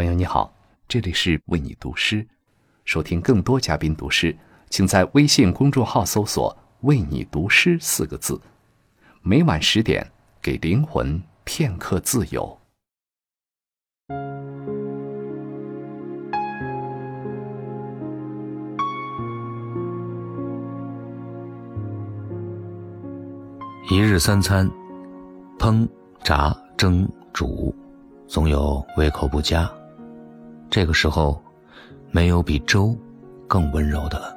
朋友你好，这里是为你读诗。收听更多嘉宾读诗，请在微信公众号搜索“为你读诗”四个字。每晚十点，给灵魂片刻自由。一日三餐，烹、炸、蒸、煮，总有胃口不佳。这个时候，没有比粥更温柔的了。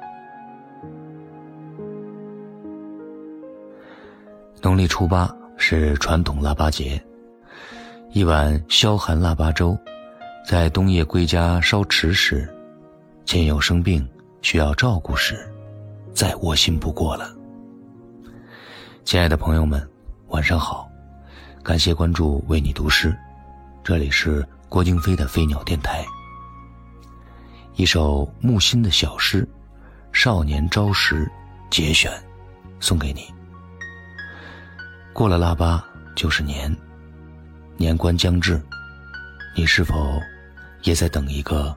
农历初八是传统腊八节，一碗消寒腊八粥，在冬夜归家烧迟时，亲友生病需要照顾时，再窝心不过了。亲爱的朋友们，晚上好，感谢关注为你读诗，这里是郭京飞的飞鸟电台。一首木心的小诗《少年朝时》节选，送给你。过了腊八就是年，年关将至，你是否也在等一个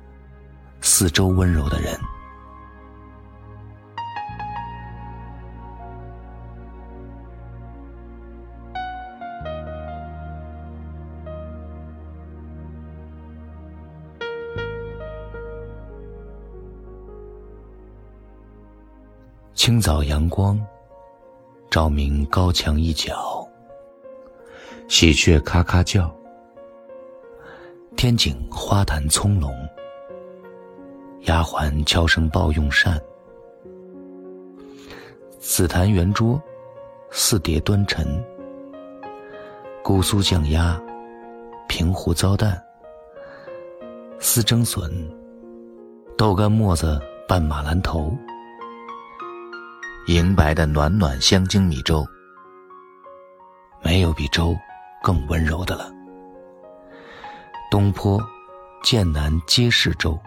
四周温柔的人？清早阳光，照明高墙一角。喜鹊咔咔叫，天井花坛葱茏。丫鬟悄声报用膳。紫檀圆桌，四碟端陈。姑苏酱鸭，平湖糟蛋。丝蒸笋，豆干沫子拌马兰头。银白的暖暖香精米粥，没有比粥更温柔的了。东坡、剑南皆是粥，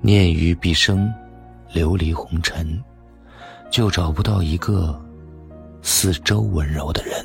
念于毕生流离红尘，就找不到一个似粥温柔的人。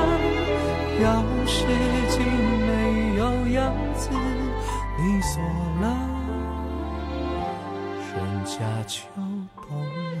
钥匙竟没有样子，你锁了，春夏秋冬。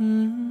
Mm-hmm.